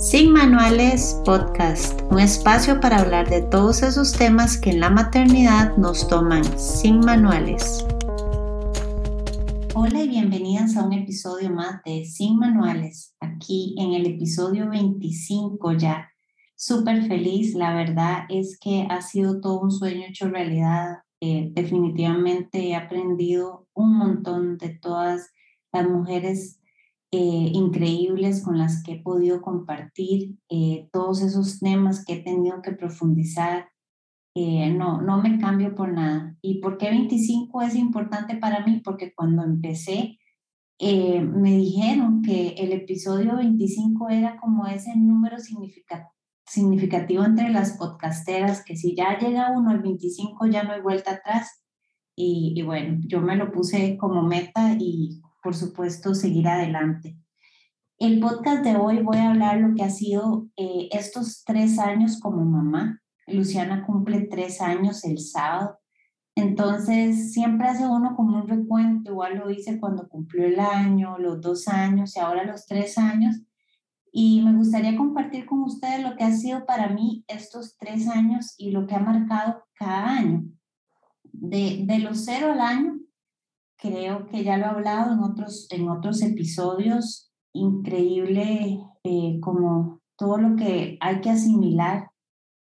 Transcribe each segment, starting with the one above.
Sin Manuales Podcast, un espacio para hablar de todos esos temas que en la maternidad nos toman sin manuales. Hola y bienvenidas a un episodio más de Sin Manuales, aquí en el episodio 25 ya. Súper feliz, la verdad es que ha sido todo un sueño hecho realidad. Eh, definitivamente he aprendido un montón de todas las mujeres eh, increíbles con las que he podido compartir, eh, todos esos temas que he tenido que profundizar. Eh, no, no me cambio por nada. ¿Y por qué 25 es importante para mí? Porque cuando empecé, me dijeron que el episodio 25 era como ese número significativo entre las podcasteras, que si ya llega uno al 25 ya no hay vuelta atrás. Y bueno, yo me lo puse como meta y por supuesto, seguir adelante. El podcast de hoy voy a hablar lo que ha sido eh, estos tres años como mamá. Luciana cumple tres años el sábado. Entonces, siempre hace uno como un recuento, igual lo hice cuando cumplió el año, los dos años y ahora los tres años. Y me gustaría compartir con ustedes lo que ha sido para mí estos tres años y lo que ha marcado cada año. De, de los cero al año, creo que ya lo he hablado en otros, en otros episodios, increíble eh, como todo lo que hay que asimilar,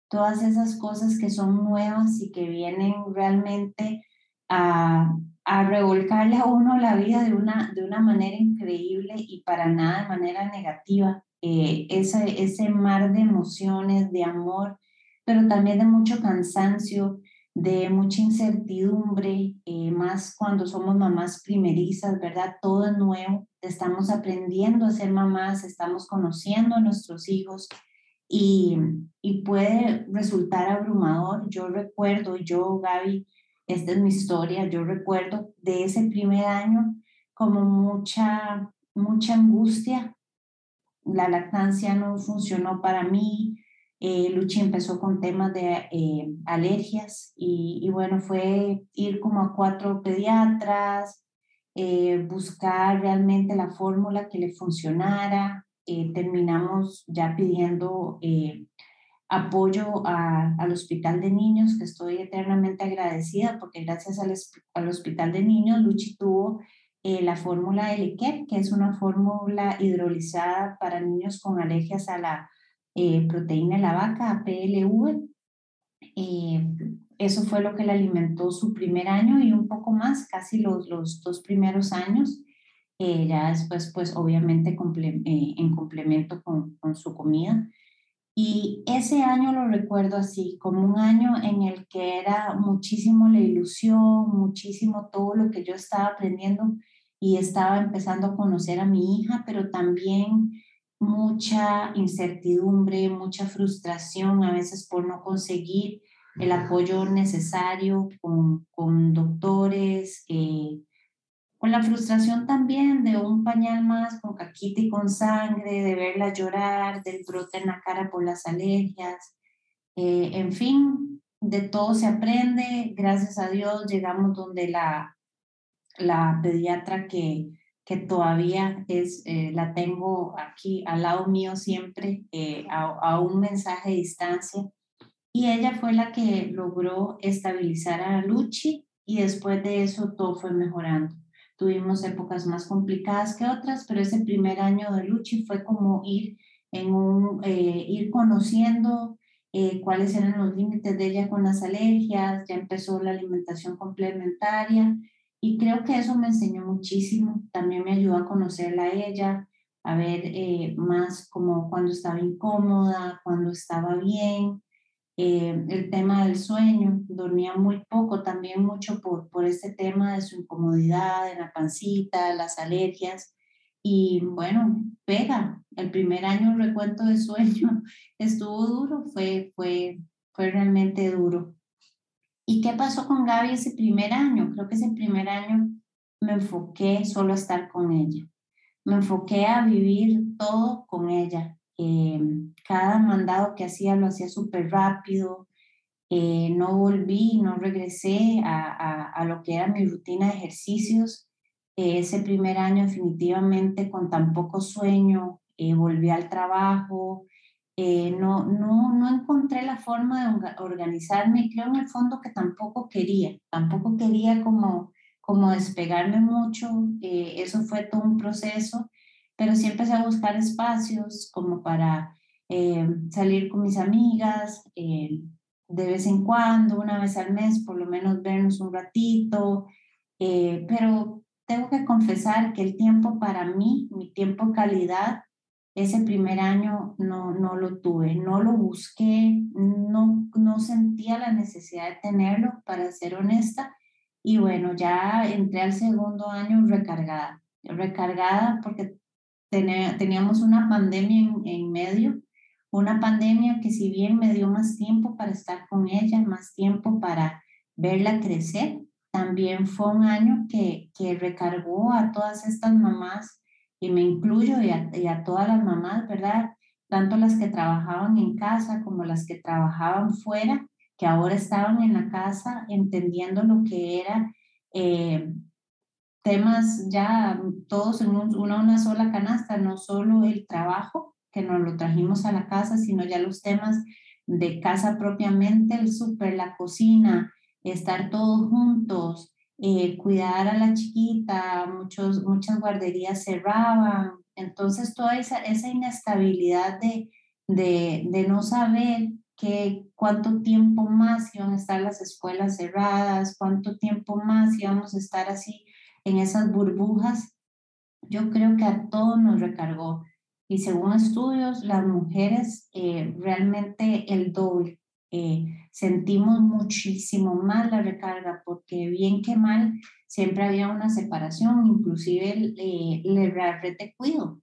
todas esas cosas que son nuevas y que vienen realmente a, a revolcarle a uno la vida de una, de una manera increíble y para nada de manera negativa. Eh, ese, ese mar de emociones, de amor, pero también de mucho cansancio, de mucha incertidumbre, eh, más cuando somos mamás primerizas, ¿verdad? Todo es nuevo, estamos aprendiendo a ser mamás, estamos conociendo a nuestros hijos y, y puede resultar abrumador. Yo recuerdo, yo, Gaby, esta es mi historia, yo recuerdo de ese primer año como mucha, mucha angustia. La lactancia no funcionó para mí, eh, Luchi empezó con temas de eh, alergias y, bueno, fue ir como a cuatro pediatras, eh, buscar realmente la fórmula que le funcionara. terminamos ya pidiendo apoyo al Hospital de Niños, que estoy eternamente agradecida porque gracias al, al Hospital de Niños, Luchi tuvo la fórmula Eliquer, que es una fórmula hidrolizada para niños con alergias a la eh, proteína de la vaca, PLV. Eh, eso fue lo que le alimentó su primer año y un poco más, casi los, los dos primeros años. Eh, ya después, pues obviamente en complemento con, con su comida. Y ese año lo recuerdo así, como un año en el que era muchísimo la ilusión, muchísimo todo lo que yo estaba aprendiendo y estaba empezando a conocer a mi hija, pero también mucha incertidumbre, mucha frustración a veces por no conseguir el apoyo necesario con, con doctores, eh, con la frustración también de un pañal más con caquita y con sangre, de verla llorar, del brote en la cara por las alergias, eh, en fin, de todo se aprende, gracias a Dios llegamos donde la, la pediatra que, que todavía es, eh, la tengo aquí al lado mío siempre, eh, a, un mensaje de distancia. Y ella fue la que logró estabilizar a Luchi y después de eso todo fue mejorando. Tuvimos épocas más complicadas que otras, pero ese primer año de Luchi fue como ir, en un, eh, ir conociendo cuáles eran los límites de ella con las alergias, ya empezó la alimentación complementaria y creo que eso me enseñó muchísimo, también me ayudó a conocerla a ella, a ver eh, más como cuando estaba incómoda, cuando estaba bien, eh, el tema del sueño, dormía muy poco, también mucho por, por este tema de su incomodidad, de la pancita, las alergias. Y bueno, pega, el primer año recuento de sueño estuvo duro, fue, fue, fue realmente duro. ¿Y qué pasó con Gaby ese primer año? Creo que ese primer año me enfoqué solo a estar con ella. Me enfoqué a vivir todo con ella. Eh, cada mandado que hacía lo hacía súper rápido. Eh, no volví, no regresé a, a, lo que era mi rutina de ejercicios. Eh, ese primer año definitivamente con tan poco sueño, eh, volví al trabajo, eh, no, no, no encontré la forma de organizarme creo en el fondo que tampoco quería, tampoco quería como, como despegarme mucho, eh, eso fue todo un proceso, pero sí empecé a buscar espacios como para salir con mis amigas, de vez en cuando, una vez al mes, por lo menos vernos un ratito, pero tengo que confesar que el tiempo para mí, mi tiempo calidad, ese primer año no, no lo tuve, no lo busqué, no, no sentía la necesidad de tenerlo, para ser honesta. Y bueno, ya entré al segundo año recargada, recargada porque teníamos una pandemia en, en medio, una pandemia que si bien me dio más tiempo para estar con ella, más tiempo para verla crecer, también fue un año que, que recargó a todas estas mamás y me incluyo y a, todas las mamás, ¿verdad? Tanto las que trabajaban en casa como las que trabajaban fuera, que ahora estaban en la casa entendiendo lo que era eh, temas ya todos en una, una sola canasta, no solo el trabajo que nos lo trajimos a la casa, sino ya los temas de casa propiamente, el súper, la cocina, estar todos juntos, eh, cuidar a la chiquita, muchos, muchas guarderías cerraban, entonces toda esa, esa inestabilidad de, de, de no saber que cuánto tiempo más iban a estar las escuelas cerradas, cuánto tiempo más íbamos a estar así en esas burbujas, yo creo que a todos nos recargó. Y según estudios, las mujeres eh, realmente el doble. Eh, sentimos muchísimo más la recarga porque bien que mal siempre había una separación, inclusive eh, le red de cuido.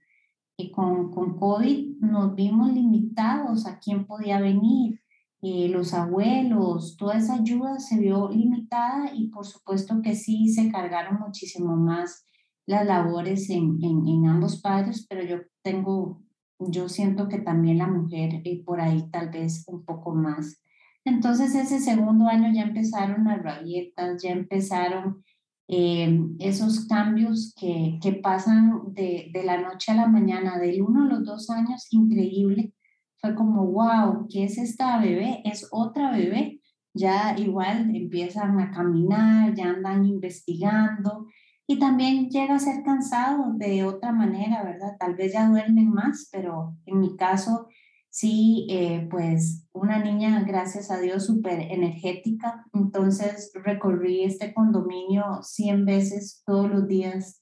Y con, con COVID nos vimos limitados a quién podía venir, eh, los abuelos, toda esa ayuda se vio limitada y por supuesto que sí se cargaron muchísimo más las labores en, en, en ambos padres, pero yo tengo, yo siento que también la mujer eh, por ahí tal vez un poco más entonces ese segundo año ya empezaron las rabietas, ya empezaron eh, esos cambios que, que pasan de, de, la noche a la mañana, del uno a los dos años, increíble. Fue como, wow, ¿qué es esta bebé? Es otra bebé. Ya igual empiezan a caminar, ya andan investigando y también llega a ser cansado de otra manera, ¿verdad? Tal vez ya duermen más, pero en mi caso Sí, eh, pues una niña, gracias a Dios, súper energética. Entonces recorrí este condominio 100 veces todos los días,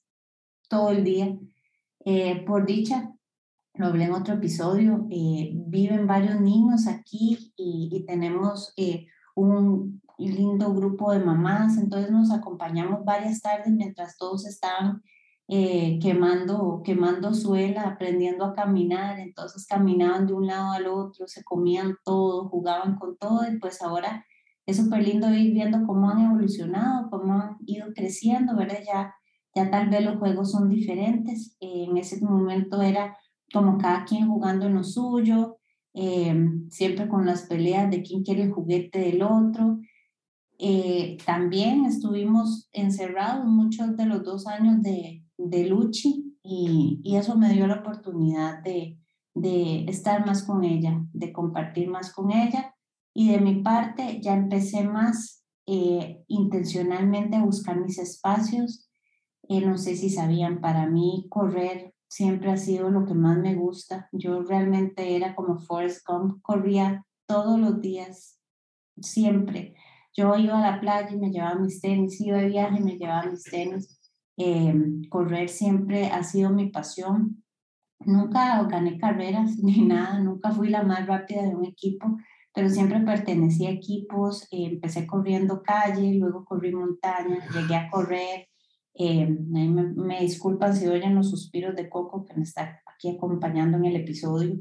todo el día. Eh, por dicha, lo hablé en otro episodio, eh, viven varios niños aquí y, y tenemos un lindo grupo de mamás, entonces nos acompañamos varias tardes mientras todos estaban eh, quemando, quemando suela, aprendiendo a caminar, entonces caminaban de un lado al otro, se comían todo, jugaban con todo y pues ahora es súper lindo ir viendo cómo han evolucionado, cómo han ido creciendo, ¿verdad? Ya, ya tal vez los juegos son diferentes, eh, en ese momento era como cada quien jugando en lo suyo, eh, siempre con las peleas de quién quiere el juguete del otro. También estuvimos encerrados muchos de los dos años de, de Luchi y, y, eso me dio la oportunidad de, de estar más con ella, de compartir más con ella y de mi parte ya empecé más eh, intencionalmente a buscar mis espacios. Eh, no sé si sabían, para mí correr siempre ha sido lo que más me gusta. Yo realmente era como Forrest Gump, corría todos los días, siempre. Yo iba a la playa y me llevaba mis tenis, iba de viaje y me llevaba mis tenis. Em, correr siempre ha sido mi pasión. Nunca gané carreras ni nada, nunca fui la más rápida de un equipo, pero siempre pertenecí a equipos. empecé corriendo calle, luego corrí montaña, llegué a correr. Em, me, me, disculpan si oyen los suspiros de Coco que me está aquí acompañando en el episodio.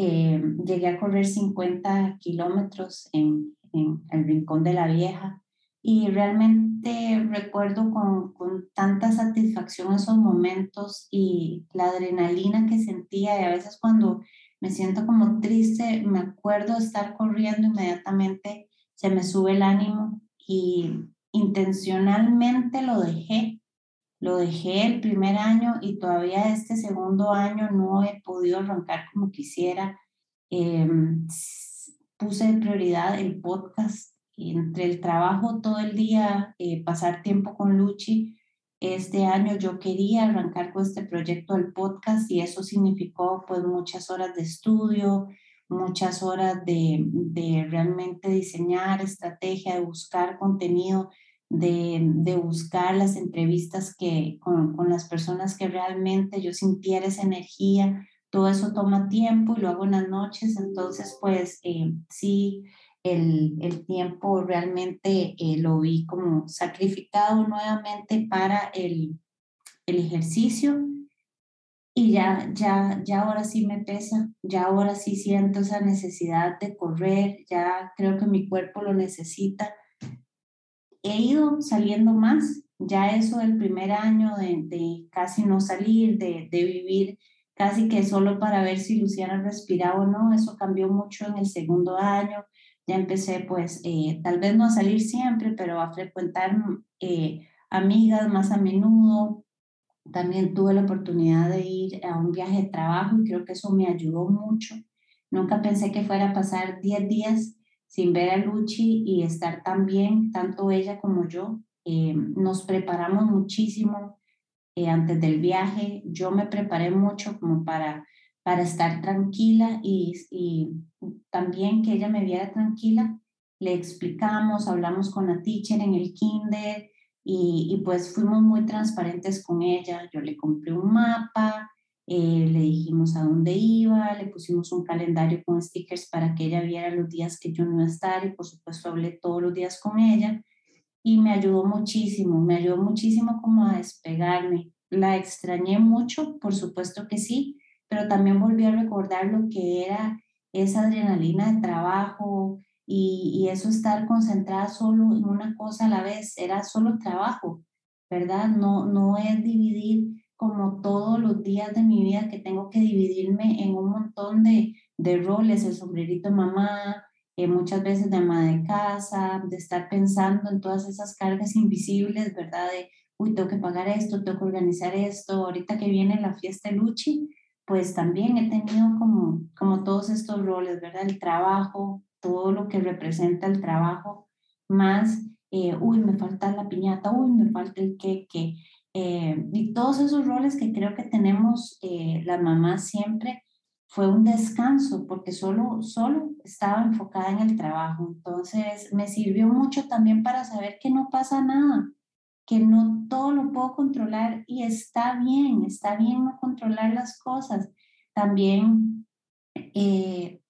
Em, llegué a correr 50 kilómetros en, en el Rincón de la Vieja y realmente recuerdo con, con, tanta satisfacción esos momentos y la adrenalina que sentía y a veces cuando me siento como triste, me acuerdo estar corriendo inmediatamente, se me sube el ánimo y intencionalmente lo dejé lo dejé el primer año y todavía este segundo año no he podido arrancar como quisiera. Em, puse de prioridad el podcast entre el trabajo todo el día, eh, pasar tiempo con Luchi. Este año yo quería arrancar con este proyecto del podcast y eso significó pues muchas horas de estudio, muchas horas de, de realmente diseñar estrategia, de buscar contenido de, buscar las entrevistas que, con, las personas que realmente yo sintiera esa energía. Todo eso toma tiempo y lo hago en las noches, entonces pues eh, sí, el, el, tiempo realmente eh, lo vi como sacrificado nuevamente para el, el ejercicio y ya, ya, ya ahora sí me pesa, ya ahora sí siento esa necesidad de correr, ya creo que mi cuerpo lo necesita. He ido saliendo más, ya eso del primer año de, casi no salir, de, vivir casi que solo para ver si Luciana respiraba o no, eso cambió mucho en el segundo año, ya empecé pues eh, tal vez no a salir siempre, pero a frecuentar eh, amigas más a menudo. También tuve la oportunidad de ir a un viaje de trabajo y creo que eso me ayudó mucho. Nunca pensé que fuera a pasar 10 días sin ver a Luchi y estar tan bien, tanto ella como yo. Eh, nos preparamos muchísimo eh, antes del viaje. Yo me preparé mucho como para, para estar tranquila y, y también que ella me viera tranquila. Le explicamos, hablamos con la teacher en el kinder y, y pues fuimos muy transparentes con ella. Yo le compré un mapa, eh, le dijimos a dónde iba, le pusimos un calendario con stickers para que ella viera los días que yo no iba a estar y por supuesto hablé todos los días con ella y me ayudó muchísimo, me ayudó muchísimo como a despegarme. La extrañé mucho, por supuesto que sí, pero también volví a recordar lo que era esa adrenalina de trabajo y, y eso estar concentrada solo en una cosa a la vez, era solo trabajo, ¿verdad? No, no es dividir como todos los días de mi vida que tengo que dividirme en un montón de, de roles, el sombrerito mamá, eh, muchas veces de ama de casa, de estar pensando en todas esas cargas invisibles, ¿verdad? De, uy, tengo que pagar esto, tengo que organizar esto, ahorita que viene la fiesta Luchi, pues también he tenido como, como todos estos roles, ¿verdad? El trabajo, todo lo que representa el trabajo, más, eh, uy, me falta la piñata, uy, me falta el queque, eh, y todos esos roles que creo que tenemos eh, las mamás siempre fue un descanso porque solo, solo estaba enfocada en el trabajo. Entonces me sirvió mucho también para saber que no pasa nada, que no todo lo puedo controlar y está bien, está bien no controlar las cosas. También eh,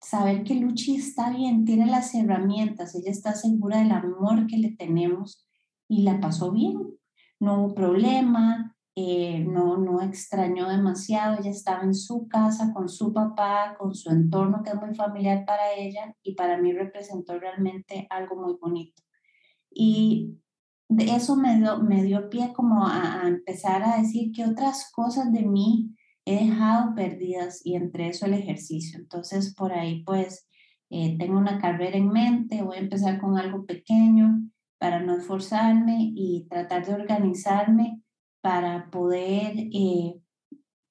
saber que Luchi está bien, tiene las herramientas, ella está segura del amor que le tenemos y la pasó bien no hubo problema, eh, no, no extrañó demasiado, ella estaba en su casa con su papá, con su entorno que es muy familiar para ella y para mí representó realmente algo muy bonito. Y eso me dio, me dio pie como a, empezar a decir que otras cosas de mí he dejado perdidas y entre eso el ejercicio. Entonces por ahí pues eh, tengo una carrera en mente, voy a empezar con algo pequeño para no esforzarme y tratar de organizarme para poder eh,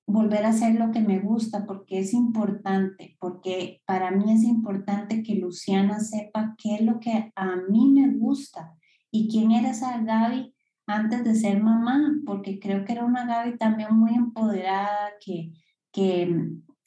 volver a hacer lo que me gusta, porque es importante, porque para mí es importante que Luciana sepa qué es lo que a mí me gusta y quién era esa Gaby antes de ser mamá, porque creo que era una Gaby también muy empoderada, que, que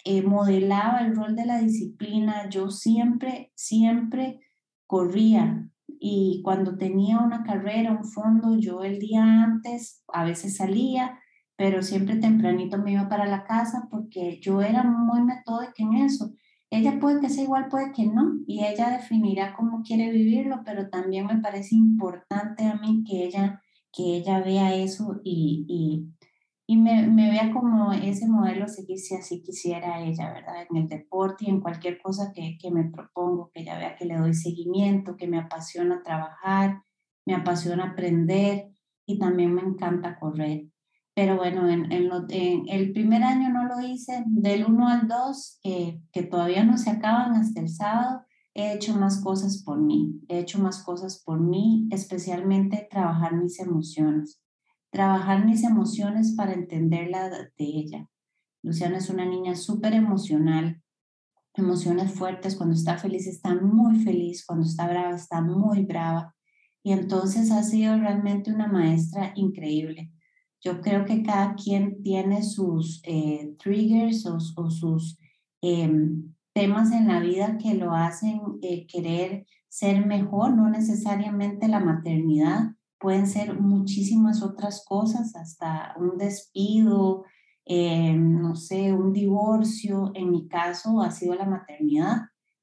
eh, modelaba el rol de la disciplina. Yo siempre, siempre corría, y cuando tenía una carrera, un fondo, yo el día antes a veces salía, pero siempre tempranito me iba para la casa porque yo era muy metódica en eso. Ella puede que sea igual, puede que no, y ella definirá cómo quiere vivirlo, pero también me parece importante a mí que ella, que ella vea eso y, y y me, me, vea como ese modelo seguir si así quisiera ella, ¿verdad? En el deporte y en cualquier cosa que, que, me propongo, que ella vea que le doy seguimiento, que me apasiona trabajar, me apasiona aprender y también me encanta correr. Pero bueno, en, el primer año no lo hice, del 1 al 2, eh, que todavía no se acaban hasta el sábado, he hecho más cosas por mí, he hecho más cosas por mí, especialmente trabajar mis emociones trabajar mis emociones para entenderla de ella. Luciana es una niña súper emocional, emociones fuertes, cuando está feliz está muy feliz, cuando está brava está muy brava. Y entonces ha sido realmente una maestra increíble. Yo creo que cada quien tiene sus eh, triggers o, sus em, temas en la vida que lo hacen eh, querer ser mejor, no necesariamente la maternidad, pueden ser muchísimas otras cosas, hasta un despido, em, no sé, un divorcio. En mi caso ha sido la maternidad.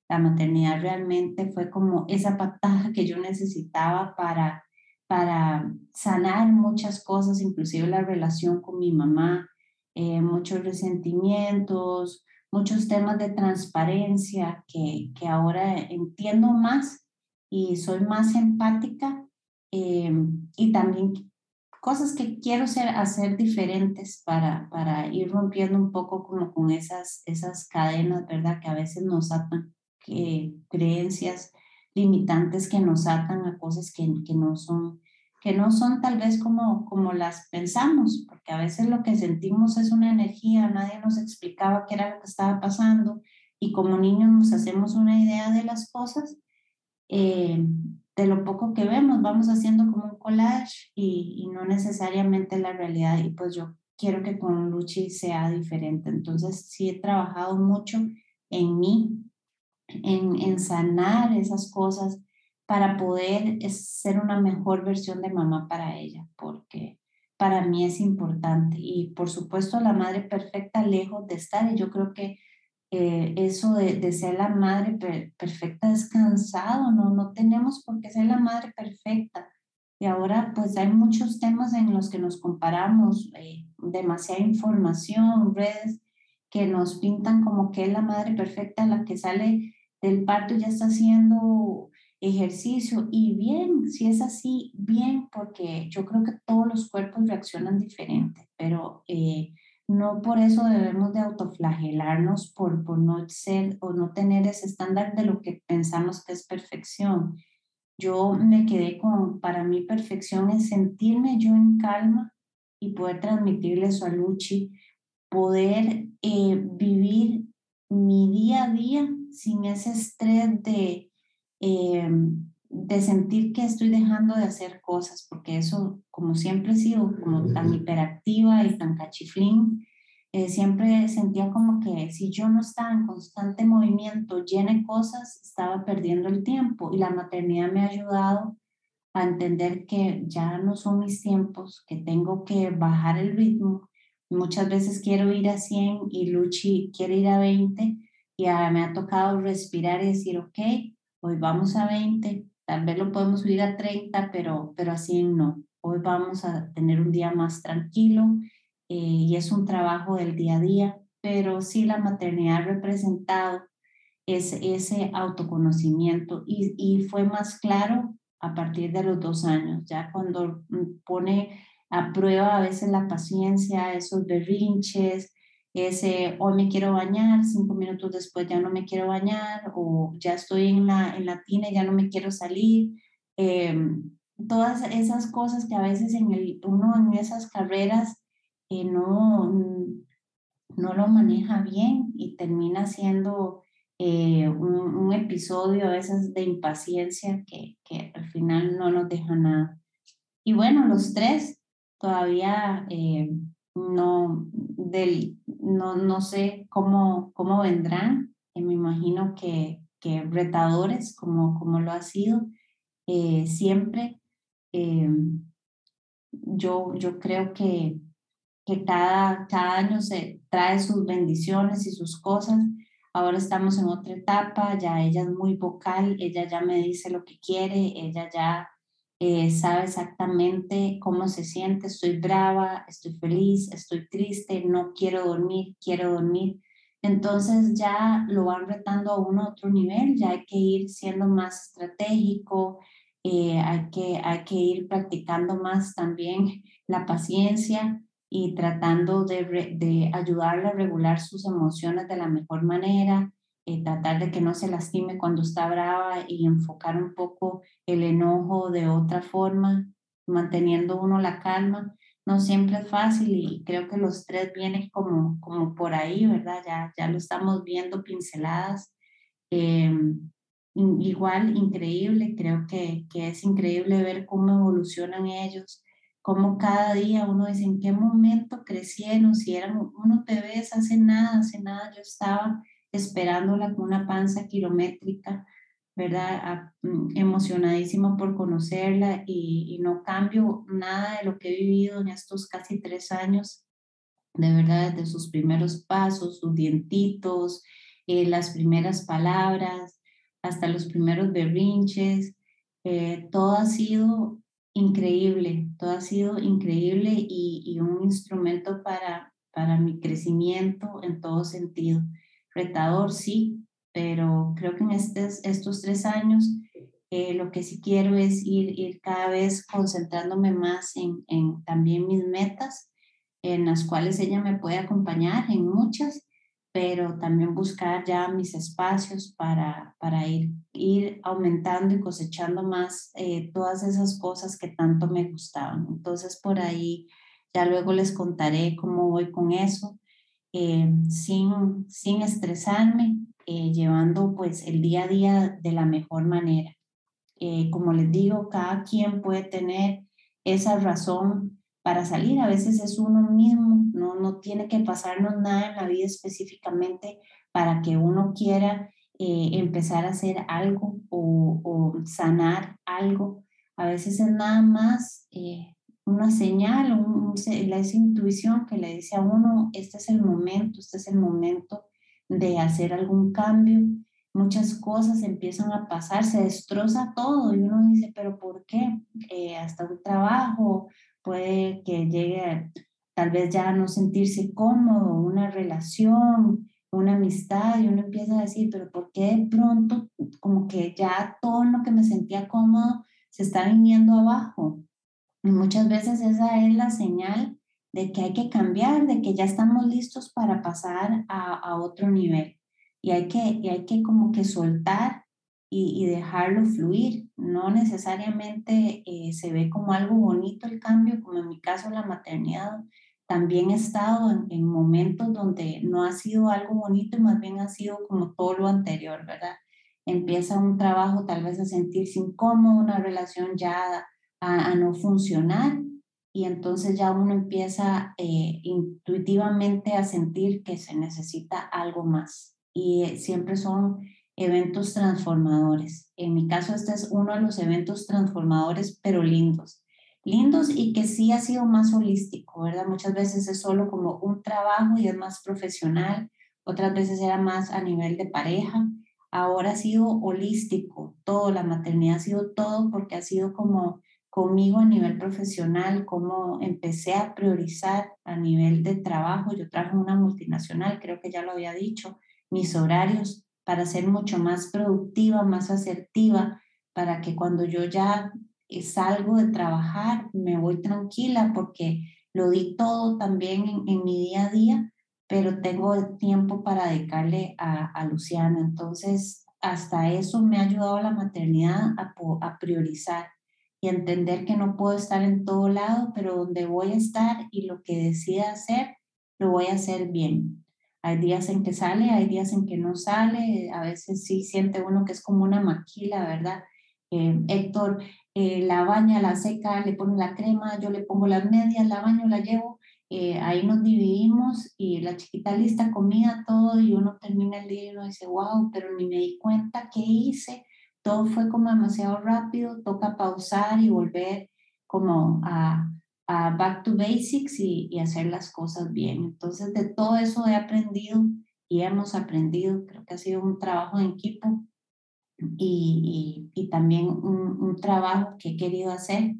La maternidad realmente fue como esa patada que yo necesitaba para, para sanar muchas cosas, inclusive la relación con mi mamá, eh, muchos resentimientos, muchos temas de transparencia que, que ahora entiendo más y soy más empática eh, y también cosas que quiero ser, hacer diferentes para, para ir rompiendo un poco como con esas, esas cadenas, ¿verdad? Que a veces nos atan, que, creencias limitantes que nos atan a cosas que, que no son que no son tal vez como, como las pensamos, porque a veces lo que sentimos es una energía, nadie nos explicaba qué era lo que estaba pasando y como niños nos hacemos una idea de las cosas, eh, de lo poco que vemos, vamos haciendo como un collage y, no necesariamente la realidad y pues yo quiero que con Luchi sea diferente, entonces sí he trabajado mucho en mí, en, en sanar esas cosas para poder ser una mejor versión de mamá para ella, porque para mí es importante. Y por supuesto la madre perfecta lejos de estar, y yo creo que eh, eso de, ser la madre perfecta es cansado, ¿no? no tenemos por qué ser la madre perfecta. Y ahora pues hay muchos temas en los que nos comparamos, eh, demasiada información, redes que nos pintan como que es la madre perfecta, la que sale del parto y ya está haciendo ejercicio y bien, si es así, bien, porque yo creo que todos los cuerpos reaccionan diferente, pero eh, no por eso debemos de autoflagelarnos por, por no ser o no tener ese estándar de lo que pensamos que es perfección. Yo me quedé con, para mí perfección es sentirme yo en calma y poder transmitirle eso a Luchi, poder eh, vivir mi día a día sin ese estrés de eh, de sentir que estoy dejando de hacer cosas, porque eso, como siempre he sido como tan hiperactiva y tan cachiflín, eh, siempre sentía como que si yo no estaba en constante movimiento, llena de cosas, estaba perdiendo el tiempo y la maternidad me ha ayudado a entender que ya no son mis tiempos, que tengo que bajar el ritmo. Muchas veces quiero ir a 100 y Luchi quiere ir a 20 y me ha tocado respirar y decir, ok, hoy vamos a 20, tal vez lo podemos subir a 30, pero, pero así no. Hoy vamos a tener un día más tranquilo eh, y es un trabajo del día a día, pero sí la maternidad representado ese, ese autoconocimiento y, y fue más claro a partir de los dos años, ya cuando mm, pone a prueba a veces la paciencia, esos berrinches, ese hoy me quiero bañar, cinco minutos después ya no me quiero bañar o ya estoy en la, en la tina y ya no me quiero salir. Em, todas esas cosas que a veces en el, uno en esas carreras eh, no, no lo maneja bien y termina siendo eh, un, episodio a veces de impaciencia que, que, al final no nos deja nada. Y bueno, los tres todavía eh, no, del, no, no sé cómo, cómo vendrán, eh, me imagino que, que, retadores como, como lo ha sido eh, siempre. Eh, yo, yo creo que, que cada, cada año se trae sus bendiciones y sus cosas. Ahora estamos en otra etapa, ya ella es muy vocal, ella ya me dice lo que quiere, ella ya eh, sabe exactamente cómo se siente, estoy brava, estoy feliz, estoy triste, no quiero dormir, quiero dormir. Entonces ya lo van retando a uno a otro nivel, ya hay que ir siendo más estratégico, eh, hay, que, hay que ir practicando más también la paciencia y tratando de, de ayudarle a regular sus emociones de la mejor manera, eh, tratar de que no se lastime cuando está brava y enfocar un poco el enojo de otra forma, manteniendo uno la calma. no siempre es fácil y creo que los tres vienen como, como por ahí, ¿verdad? Ya, ya lo estamos viendo pinceladas. Em, igual, increíble, creo que, que es increíble ver cómo evolucionan ellos, cómo cada día uno dice en qué momento crecieron, si eran unos bebés hace nada, hace nada yo estaba esperándola con una panza kilométrica ¿verdad? Mm, emocionadísima por conocerla y, no cambio nada de lo que he vivido en estos casi tres años, de verdad, desde sus primeros pasos, sus dientitos, eh, las primeras palabras, hasta los primeros berrinches, eh, todo ha sido increíble, todo ha sido increíble y, y un instrumento para, para mi crecimiento en todo sentido. Retador, sí, pero creo que en estos, estos tres años eh, lo que sí quiero es ir, ir cada vez concentrándome más en, en, también mis metas, en las cuales ella me puede acompañar, en muchas, pero también buscar ya mis espacios para, para ir, ir aumentando y cosechando más eh, todas esas cosas que tanto me gustaban. Entonces por ahí ya luego les contaré cómo voy con eso, eh, sin, sin estresarme, eh, llevando pues el día a día de la mejor manera. Eh, como les digo, cada quien puede tener esa razón para salir. A veces es uno mismo, no, no tiene que pasarnos nada en la vida específicamente para que uno quiera empezar a hacer algo o, sanar algo. A veces es nada más una señal, un, esa intuición que le dice a uno, este es el momento, este es el momento de hacer algún cambio, muchas cosas empiezan a pasar, se destroza todo y uno dice, pero ¿por qué? Eh, hasta un trabajo puede que llegue tal vez ya a no sentirse cómodo, una relación, una amistad y uno empieza a decir, pero ¿por qué de pronto como que ya todo lo que me sentía cómodo se está viniendo abajo? Y muchas veces esa es la señal de que hay que cambiar, de que ya estamos listos para pasar a, a otro nivel. Y hay que, y hay que como que soltar y, y dejarlo fluir. No necesariamente eh, se ve como algo bonito el cambio, como en mi caso la maternidad. También he estado en, en, momentos donde no ha sido algo bonito y más bien ha sido como todo lo anterior, ¿verdad? Empieza un trabajo tal vez a sentirse incómodo, una relación ya a, a no funcionar y entonces ya uno empieza eh, intuitivamente a sentir que se necesita algo más. Y eh, siempre son eventos transformadores. En mi caso, este es uno de los eventos transformadores, pero lindos. Lindos y que sí ha sido más holístico, ¿verdad? Muchas veces es solo como un trabajo y es más profesional, otras veces era más a nivel de pareja. Ahora ha sido holístico, todo, la maternidad ha sido todo porque ha sido como conmigo a nivel profesional, cómo empecé a priorizar a nivel de trabajo. Yo trabajo en una multinacional, creo que ya lo había dicho, mis horarios para ser mucho más productiva, más asertiva, para que cuando yo ya eh, salgo de trabajar me voy tranquila porque lo di todo también en, mi día a día, pero tengo tiempo para dedicarle a, a Luciana. Entonces, hasta eso me ha ayudado la maternidad a priorizar y entender que no puedo estar en todo lado, pero donde voy a estar y lo que decida hacer, lo voy a hacer bien. Hay días en que sale, hay días en que no sale, a veces sí siente uno que es como una maquila, ¿verdad? Eh, Héctor eh, la baña, la seca, le pone la crema, yo le pongo las medias, la baño, la llevo, eh, ahí nos dividimos y la chiquita lista comida, todo, y uno termina el día y uno dice, wow, pero ni me di cuenta qué hice, todo fue como demasiado rápido, toca pausar y volver como a, a back to basics y, y, hacer las cosas bien. Entonces, de todo eso he aprendido y hemos aprendido, creo que ha sido un trabajo en equipo y, y, y también un, un, trabajo que he querido hacer,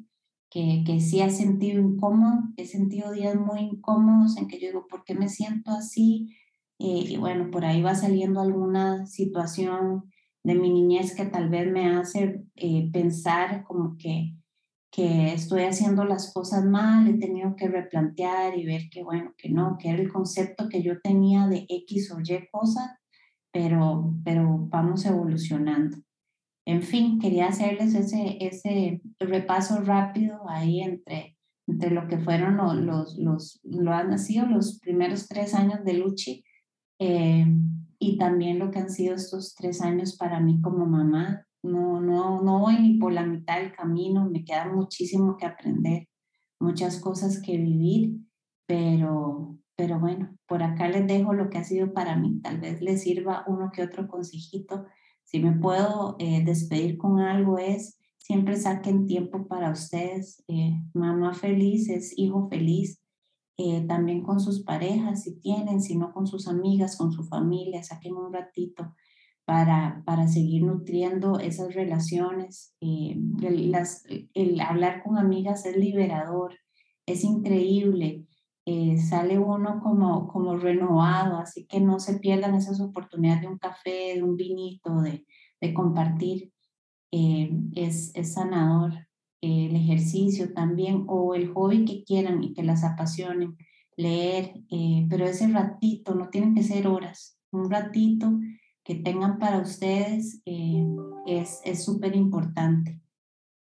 que, que sí ha sentido incómodo, he sentido días muy incómodos en que yo digo, ¿por qué me siento así? Eh, y bueno, por ahí va saliendo alguna situación de mi niñez que tal vez me hace eh, pensar como que, que estoy haciendo las cosas mal, he tenido que replantear y ver que bueno, que no, que era el concepto que yo tenía de X o Y cosas, pero, pero vamos evolucionando. En fin, quería hacerles ese, ese repaso rápido ahí entre entre lo que fueron los, los, lo han sido los primeros tres años de Luchi eh, y también lo que han sido estos tres años para mí como mamá. No, no, no voy ni por la mitad del camino, me queda muchísimo que aprender, muchas cosas que vivir, pero, pero bueno, por acá les dejo lo que ha sido para mí, tal vez les sirva uno que otro consejito. Si me puedo eh, despedir con algo es, siempre saquen tiempo para ustedes. Eh, mamá feliz es hijo feliz. Eh, también con sus parejas, si tienen, si no con sus amigas, con su familia, saquen un ratito para, para seguir nutriendo esas relaciones. las, el hablar con amigas es liberador, es increíble. Eh, sale uno como, como renovado, así que no se pierdan esas oportunidades de un café, de un vinito, de, de compartir. Eh, es, es, sanador. Eh, el ejercicio también o el hobby que quieran y que las apasionen, leer, pero ese ratito, no tienen que ser horas, un ratito que tengan para ustedes es súper importante.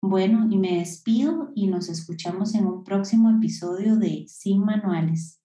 Bueno, y me despido y nos escuchamos en un próximo episodio de Sin Manuales.